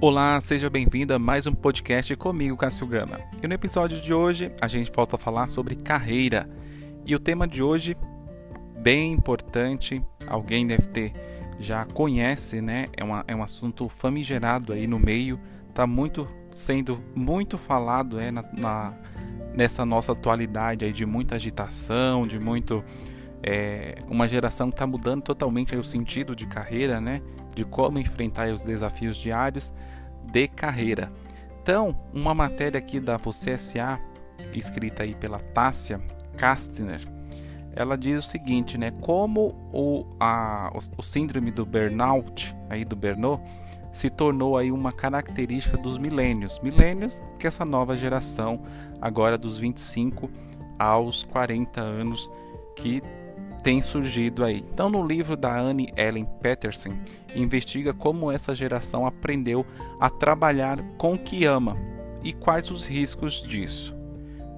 Olá, seja bem-vindo a mais um podcast comigo, Cássio Gama. E no episódio de hoje a gente volta a falar sobre carreira. E o tema de hoje, bem importante, alguém deve ter já conhece, né? É, uma, é um assunto famigerado aí no meio, tá muito sendo muito falado é, na, na nessa nossa atualidade aí de muita agitação, de muito é, uma geração que está mudando totalmente o sentido de carreira, né? De como enfrentar os desafios diários de carreira. Então, uma matéria aqui da Você SA, escrita aí pela Tássia Kastner, ela diz o seguinte, né? Como o, a, o, síndrome do burnout, aí do Bernot, se tornou aí uma característica dos milênios. Milênios, que é essa nova geração, agora dos 25 aos 40 anos, que tem surgido aí. Então, no livro da Anne Ellen Peterson, investiga como essa geração aprendeu a trabalhar com o que ama e quais os riscos disso.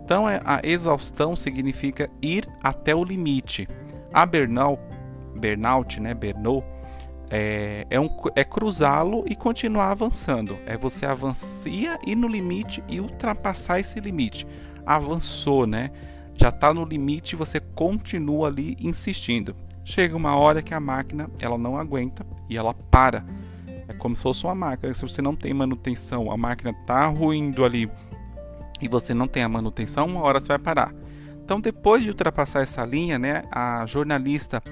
Então, é, a exaustão significa ir até o limite. A burnout, burnout né, burnout, é, é, um, é cruzá-lo e continuar avançando. É você avancia e no limite e ultrapassar esse limite. Avançou, né? Já está no limite, você continua ali insistindo. Chega uma hora que a máquina ela não aguenta e ela para. É como se fosse uma máquina. Se você não tem manutenção, a máquina está ruindo ali e você não tem a manutenção, uma hora você vai parar. Então, depois de ultrapassar essa linha, né, a jornalista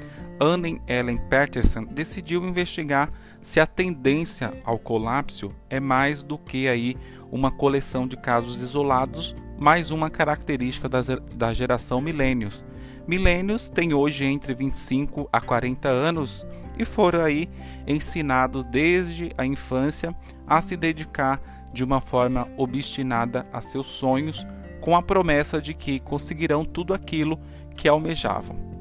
Anne Ellen Peterson decidiu investigar se a tendência ao colapso é mais do que aí uma coleção de casos isolados, mais uma característica da geração milênios. Milênios têm hoje entre 25 a 40 anos e foram aí ensinados desde a infância a se dedicar de uma forma obstinada a seus sonhos, com a promessa de que conseguirão tudo aquilo que almejavam.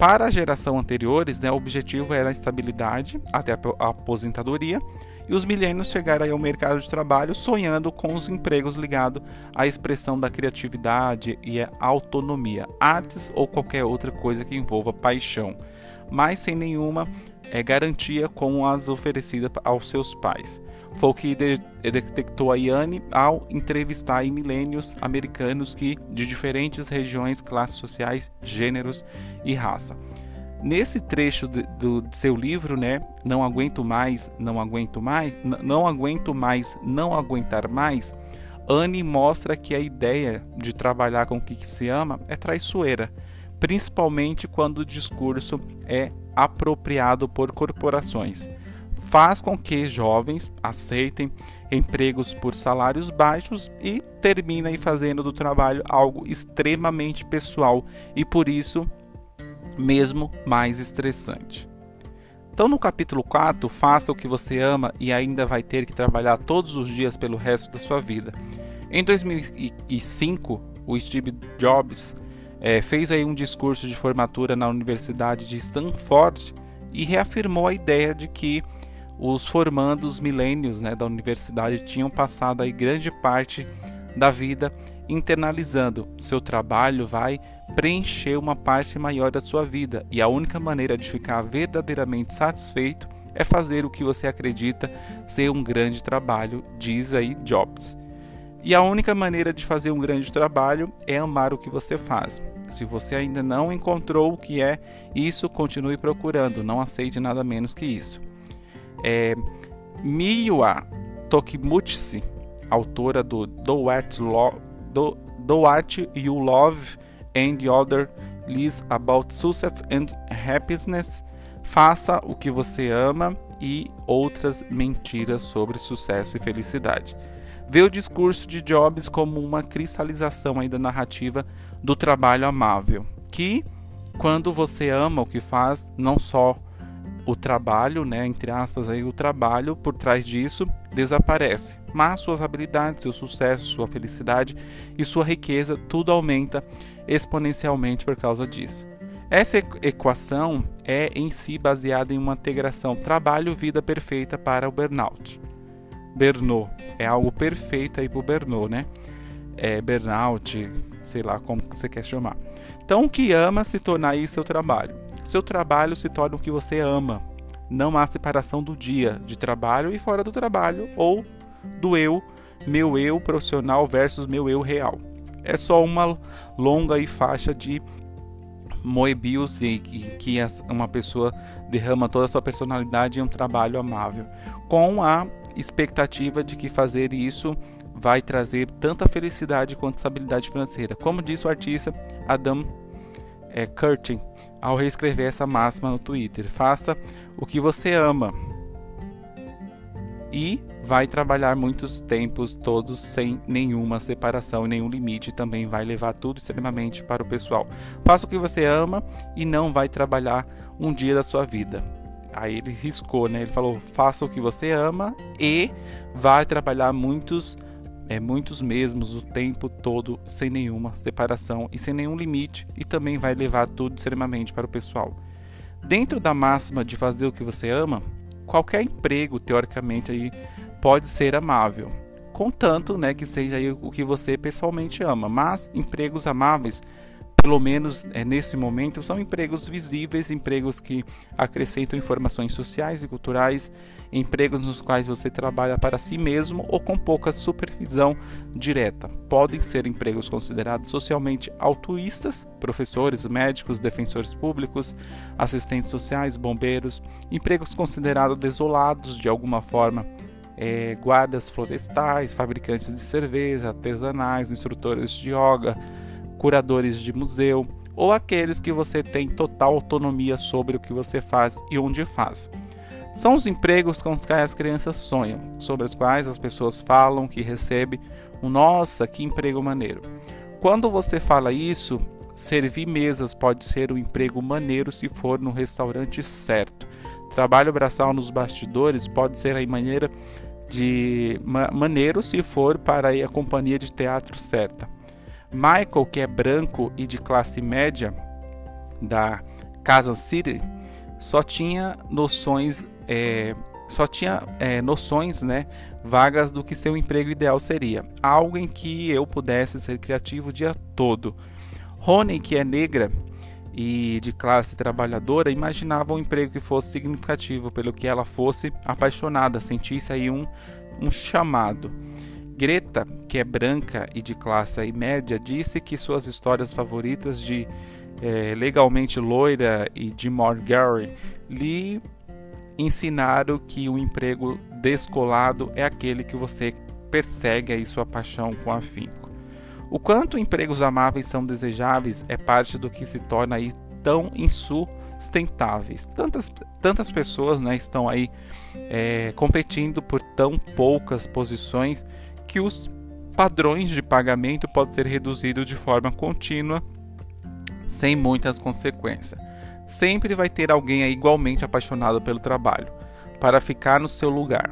Para a geração anteriores, né, o objetivo era a estabilidade até a aposentadoria, e os milênios chegaram ao mercado de trabalho sonhando com os empregos ligados à expressão da criatividade e à autonomia, artes ou qualquer outra coisa que envolva paixão, mas sem nenhuma é, garantia como as oferecidas aos seus pais. Foi o que detectou a Yane ao entrevistar milênios americanos que de diferentes regiões, classes sociais, gêneros e raça. Nesse trecho do, do seu livro, né, não aguento mais, não aguento mais, não aguento mais, não aguentar mais, Anne mostra que a ideia de trabalhar com o que se ama é traiçoeira, principalmente quando o discurso é apropriado por corporações faz com que jovens aceitem empregos por salários baixos e terminem fazendo do trabalho algo extremamente pessoal e por isso mesmo mais estressante. Então, no capítulo 4, faça o que você ama e ainda vai ter que trabalhar todos os dias pelo resto da sua vida. Em 2005, o Steve Jobs é, fez aí um discurso de formatura na Universidade de Stanford e reafirmou a ideia de que os formandos milênios né, da universidade tinham passado aí grande parte da vida internalizando seu trabalho vai preencher uma parte maior da sua vida e a única maneira de ficar verdadeiramente satisfeito é fazer o que você acredita ser um grande trabalho, diz aí Jobs. E a única maneira de fazer um grande trabalho é amar o que você faz. Se você ainda não encontrou o que é isso, continue procurando, não aceite nada menos que isso é Miwa autora do, do What You Love and Other Lies About Success and Happiness, Faça o que você ama e outras mentiras sobre sucesso e felicidade. Vê o discurso de Jobs como uma cristalização aí da narrativa do trabalho amável, que quando você ama o que faz, não só o trabalho, né, entre aspas, aí, o trabalho por trás disso desaparece, mas suas habilidades, seu sucesso, sua felicidade e sua riqueza, tudo aumenta exponencialmente por causa disso. Essa equação é em si baseada em uma integração trabalho-vida perfeita para o burnout. Bernot é algo perfeito aí para o Bernot, né? É burnout, sei lá como você quer chamar. Então, o que ama se tornar isso seu trabalho seu trabalho se torna o que você ama. não há separação do dia de trabalho e fora do trabalho ou do eu, meu eu profissional versus meu eu real. É só uma longa e faixa de Moebius em que, que uma pessoa derrama toda a sua personalidade em um trabalho amável, com a expectativa de que fazer isso vai trazer tanta felicidade quanto estabilidade financeira. Como disse o artista Adam é, Curtin ao reescrever essa máxima no Twitter: faça o que você ama e vai trabalhar muitos tempos todos sem nenhuma separação e nenhum limite. Também vai levar tudo extremamente para o pessoal. Faça o que você ama e não vai trabalhar um dia da sua vida. Aí ele riscou, né? Ele falou: faça o que você ama e vai trabalhar muitos é muitos mesmos o tempo todo sem nenhuma separação e sem nenhum limite e também vai levar tudo extremamente para o pessoal. Dentro da máxima de fazer o que você ama, qualquer emprego teoricamente aí pode ser amável, contanto, né, que seja aí o que você pessoalmente ama. Mas empregos amáveis pelo menos é, nesse momento, são empregos visíveis, empregos que acrescentam informações sociais e culturais, empregos nos quais você trabalha para si mesmo ou com pouca supervisão direta. Podem ser empregos considerados socialmente altruístas, professores, médicos, defensores públicos, assistentes sociais, bombeiros, empregos considerados desolados de alguma forma. É, guardas florestais, fabricantes de cerveja, artesanais, instrutores de yoga, curadores de museu ou aqueles que você tem total autonomia sobre o que você faz e onde faz. São os empregos com os quais as crianças sonham, sobre os quais as pessoas falam que recebe um nossa, que emprego maneiro. Quando você fala isso, servir mesas pode ser um emprego maneiro se for no restaurante certo. Trabalho braçal nos bastidores pode ser a maneira de maneiro se for para a companhia de teatro certa. Michael, que é branco e de classe média da Kansas City, só tinha noções, é, só tinha é, noções, né, vagas do que seu emprego ideal seria, algo em que eu pudesse ser criativo o dia todo. Rony, que é negra e de classe trabalhadora, imaginava um emprego que fosse significativo, pelo que ela fosse apaixonada, sentisse aí um, um chamado. Greta, que é branca e de classe média, disse que suas histórias favoritas de é, Legalmente Loira e de Morgary lhe ensinaram que o emprego descolado é aquele que você persegue aí sua paixão com afinco. O quanto empregos amáveis são desejáveis é parte do que se torna aí tão insustentáveis. Tantas, tantas pessoas né, estão aí é, competindo por tão poucas posições que os padrões de pagamento podem ser reduzidos de forma contínua, sem muitas consequências. Sempre vai ter alguém igualmente apaixonado pelo trabalho, para ficar no seu lugar.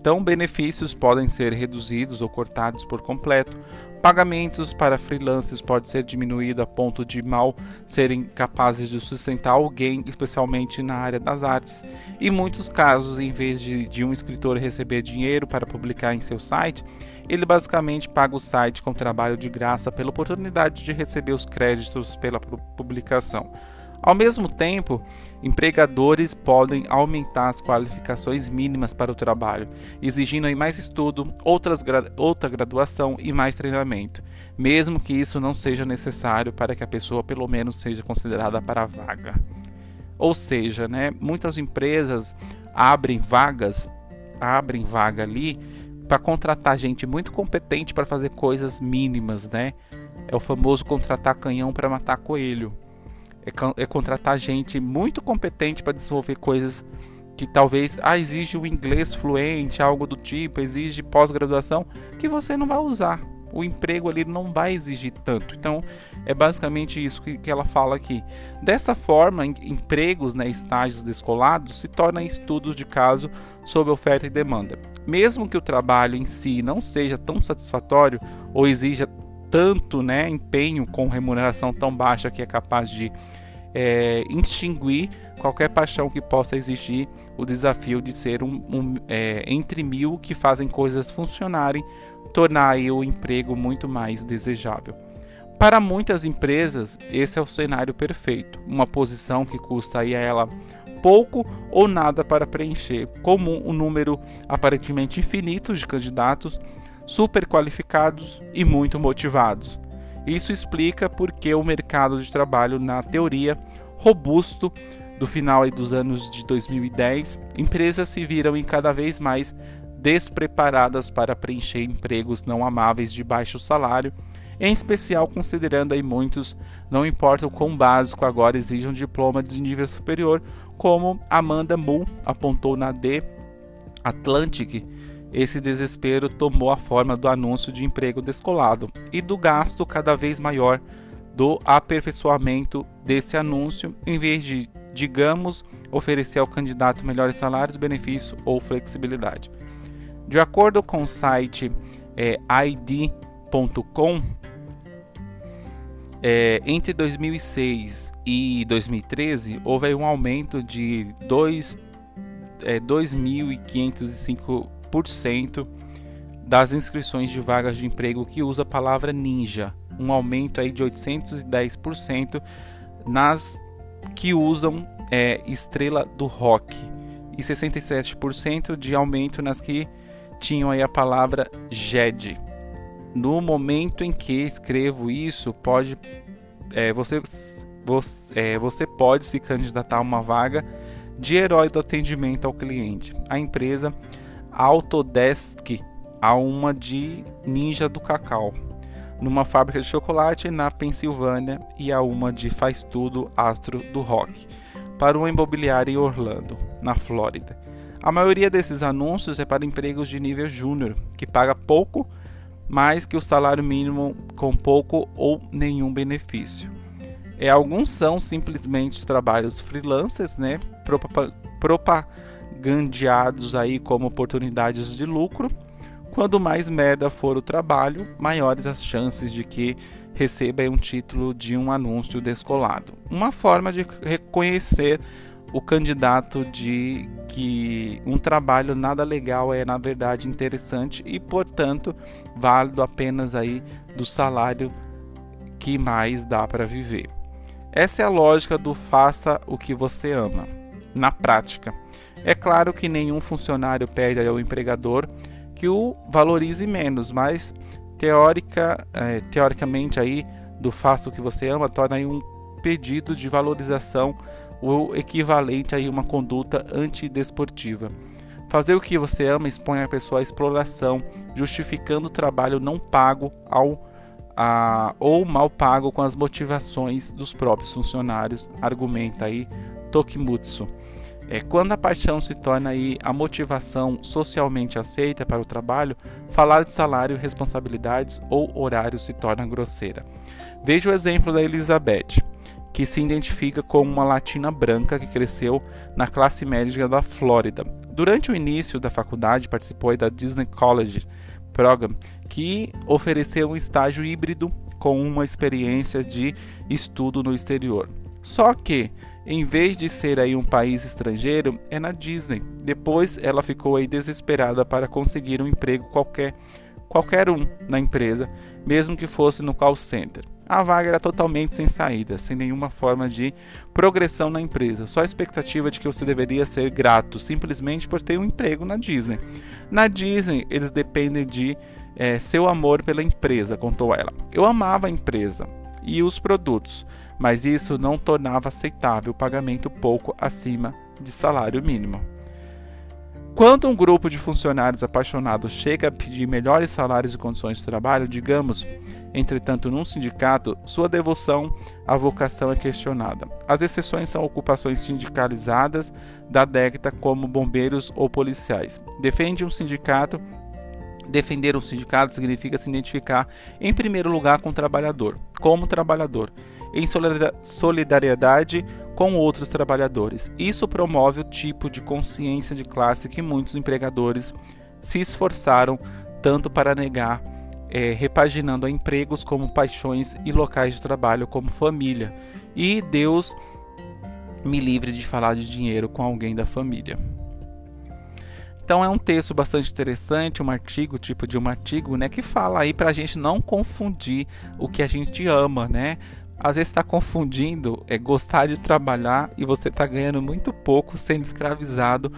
Então, benefícios podem ser reduzidos ou cortados por completo. Pagamentos para freelancers pode ser diminuído a ponto de mal serem capazes de sustentar alguém, especialmente na área das artes. Em muitos casos, em vez de, de um escritor receber dinheiro para publicar em seu site, ele basicamente paga o site com trabalho de graça pela oportunidade de receber os créditos pela publicação. Ao mesmo tempo, empregadores podem aumentar as qualificações mínimas para o trabalho, exigindo aí mais estudo, outras, outra graduação e mais treinamento, mesmo que isso não seja necessário para que a pessoa pelo menos seja considerada para a vaga. Ou seja, né, muitas empresas abrem vagas, abrem vaga ali para contratar gente muito competente para fazer coisas mínimas, né? É o famoso contratar canhão para matar coelho é, é contratar gente muito competente para desenvolver coisas que talvez ah, exige o inglês fluente, algo do tipo, exige pós-graduação, que você não vai usar. O emprego ali não vai exigir tanto. Então, é basicamente isso que, que ela fala aqui. Dessa forma, em, empregos, né, estágios descolados, se tornam estudos de caso sobre oferta e demanda. Mesmo que o trabalho em si não seja tão satisfatório ou exija tanto né, empenho com remuneração tão baixa que é capaz de é, extinguir qualquer paixão que possa existir, o desafio de ser um, um é, entre mil que fazem coisas funcionarem, tornar o emprego muito mais desejável. Para muitas empresas, esse é o cenário perfeito, uma posição que custa a ela pouco ou nada para preencher, como um número aparentemente infinito de candidatos super qualificados e muito motivados. Isso explica porque o mercado de trabalho, na teoria, robusto do final dos anos de 2010, empresas se viram em cada vez mais despreparadas para preencher empregos não amáveis de baixo salário, em especial considerando aí muitos, não importa o quão básico agora exijam um diploma de nível superior, como Amanda Moore apontou na The Atlantic. Esse desespero tomou a forma do anúncio de emprego descolado e do gasto cada vez maior do aperfeiçoamento desse anúncio, em vez de, digamos, oferecer ao candidato melhores salários, benefícios ou flexibilidade. De acordo com o site é, ID.com, é, entre 2006 e 2013 houve um aumento de 2.505% é, das inscrições de vagas de emprego que usa a palavra ninja, um aumento aí de 810% nas que usam é, estrela do rock e 67% de aumento nas que tinham aí a palavra JED. No momento em que escrevo isso, pode é, você, você, é, você pode se candidatar a uma vaga de herói do atendimento ao cliente. A empresa Autodesk a uma de Ninja do Cacau, numa fábrica de chocolate na Pensilvânia e a uma de Faz Tudo Astro do Rock, para uma imobiliária em Orlando, na Flórida. A maioria desses anúncios é para empregos de nível júnior, que paga pouco mais que o salário mínimo com pouco ou nenhum benefício. É, alguns são simplesmente trabalhos freelancers, né, propagandeados aí como oportunidades de lucro. Quando mais merda for o trabalho, maiores as chances de que receba um título de um anúncio descolado. Uma forma de reconhecer o candidato de que um trabalho nada legal é na verdade interessante e portanto válido apenas aí do salário que mais dá para viver. Essa é a lógica do faça o que você ama. Na prática, é claro que nenhum funcionário pede ao empregador que o valorize menos, mas teórica, é, teoricamente aí do faça o que você ama torna aí um pedido de valorização o equivalente a uma conduta antidesportiva. Fazer o que você ama expõe a pessoa à exploração, justificando o trabalho não pago ao, a, ou mal pago com as motivações dos próprios funcionários, argumenta aí Tokimutsu. É, quando a paixão se torna aí a motivação socialmente aceita para o trabalho, falar de salário, responsabilidades ou horário se torna grosseira. Veja o exemplo da Elizabeth que se identifica como uma latina branca que cresceu na classe média da Flórida. Durante o início da faculdade, participou da Disney College Program, que ofereceu um estágio híbrido com uma experiência de estudo no exterior. Só que, em vez de ser aí um país estrangeiro, é na Disney. Depois ela ficou aí desesperada para conseguir um emprego qualquer, qualquer um na empresa, mesmo que fosse no call center. A vaga era totalmente sem saída, sem nenhuma forma de progressão na empresa, só a expectativa de que você deveria ser grato simplesmente por ter um emprego na Disney. Na Disney, eles dependem de é, seu amor pela empresa, contou ela. Eu amava a empresa e os produtos, mas isso não tornava aceitável o pagamento pouco acima de salário mínimo. Quando um grupo de funcionários apaixonados chega a pedir melhores salários e condições de trabalho, digamos, entretanto, num sindicato, sua devoção à vocação é questionada. As exceções são ocupações sindicalizadas da década, como bombeiros ou policiais. Defende um sindicato Defender um sindicato significa se identificar, em primeiro lugar, com o trabalhador, como trabalhador, em solidariedade com outros trabalhadores. Isso promove o tipo de consciência de classe que muitos empregadores se esforçaram tanto para negar, é, repaginando a empregos como paixões e locais de trabalho como família. E Deus me livre de falar de dinheiro com alguém da família. Então é um texto bastante interessante, um artigo, tipo de um artigo, né, que fala aí para a gente não confundir o que a gente ama, né, às vezes está confundindo é gostar de trabalhar e você está ganhando muito pouco sendo escravizado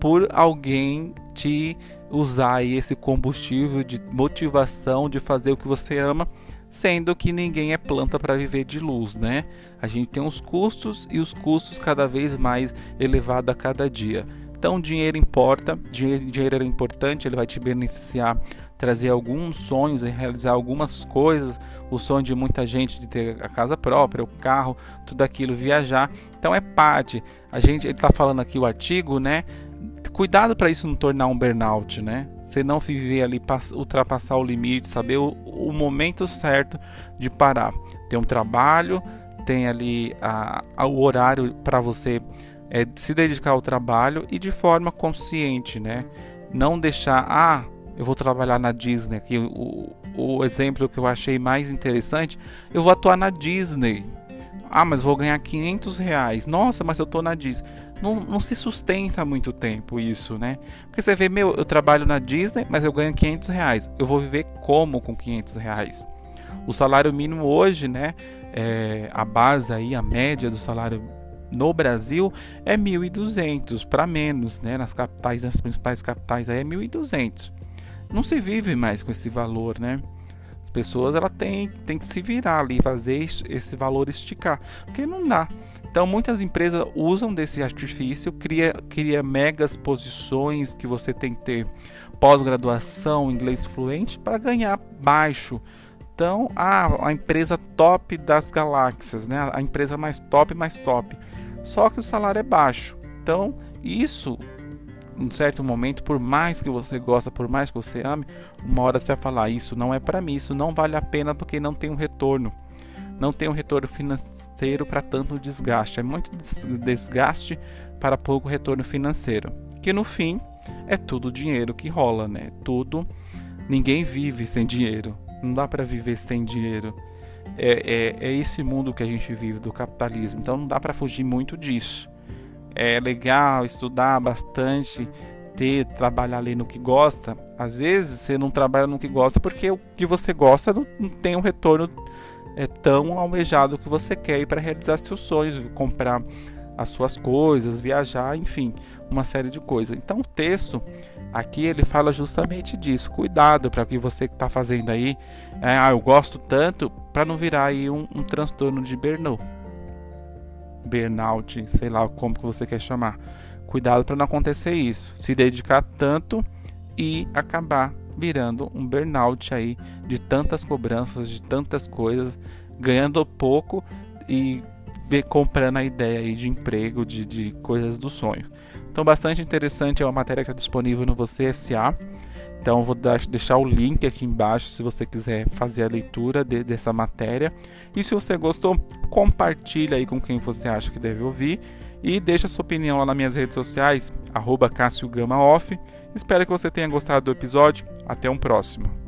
por alguém te usar esse combustível de motivação de fazer o que você ama, sendo que ninguém é planta para viver de luz, né? A gente tem os custos e os custos cada vez mais elevados a cada dia. Então, dinheiro importa, dinheiro, é importante, ele vai te beneficiar trazer alguns sonhos e realizar algumas coisas, o sonho de muita gente de ter a casa própria, o carro, tudo aquilo, viajar. Então é parte. A gente está falando aqui o artigo, né? Cuidado para isso não tornar um burnout, né? Você não viver ali, ultrapassar o limite, saber o, o momento certo de parar. Tem um trabalho, tem ali a, a o horário para você é, se dedicar ao trabalho e de forma consciente, né? Não deixar, ah, eu vou trabalhar na Disney. Aqui, o, o exemplo que eu achei mais interessante, eu vou atuar na Disney. Ah, mas vou ganhar 500 reais. Nossa, mas eu tô na Disney. Não, não se sustenta muito tempo isso, né? Porque você vê, meu, eu trabalho na Disney, mas eu ganho 500 reais. Eu vou viver como com 500 reais? O salário mínimo hoje, né? É, a base aí, a média do salário no Brasil é 1.200 para menos, né? Nas capitais, nas principais capitais aí é 1.200 não se vive mais com esse valor, né? As pessoas ela tem, tem que se virar ali, fazer esse valor esticar, porque não dá. Então muitas empresas usam desse artifício, cria, cria megas posições que você tem que ter pós-graduação, inglês fluente para ganhar baixo. Então, a, a empresa top das galáxias, né? A empresa mais top, mais top. Só que o salário é baixo. Então, isso um certo momento, por mais que você gosta, por mais que você ame, uma hora você vai falar: Isso não é para mim, isso não vale a pena porque não tem um retorno. Não tem um retorno financeiro para tanto desgaste. É muito desgaste para pouco retorno financeiro. Que no fim é tudo dinheiro que rola, né? Tudo. Ninguém vive sem dinheiro. Não dá para viver sem dinheiro. É, é, é, esse mundo que a gente vive do capitalismo. Então não dá para fugir muito disso é legal estudar bastante, ter, trabalhar ali no que gosta. Às vezes você não trabalha no que gosta porque o que você gosta não, não tem um retorno é, tão almejado que você quer para realizar seus sonhos, comprar as suas coisas, viajar, enfim, uma série de coisas. Então o texto aqui ele fala justamente disso. Cuidado para que você que está fazendo aí, é, ah, eu gosto tanto, para não virar aí um, um transtorno de burnout burnout, sei lá como que você quer chamar. Cuidado para não acontecer isso. Se dedicar tanto e acabar virando um burnout aí de tantas cobranças, de tantas coisas, ganhando pouco e comprando a ideia aí de emprego, de, de coisas do sonho. Então, bastante interessante é uma matéria que está disponível no Você SA. Então, vou deixar o link aqui embaixo se você quiser fazer a leitura de, dessa matéria. E se você gostou, compartilha aí com quem você acha que deve ouvir. E deixa sua opinião lá nas minhas redes sociais, arroba CássioGamaOff. Espero que você tenha gostado do episódio. Até um próximo.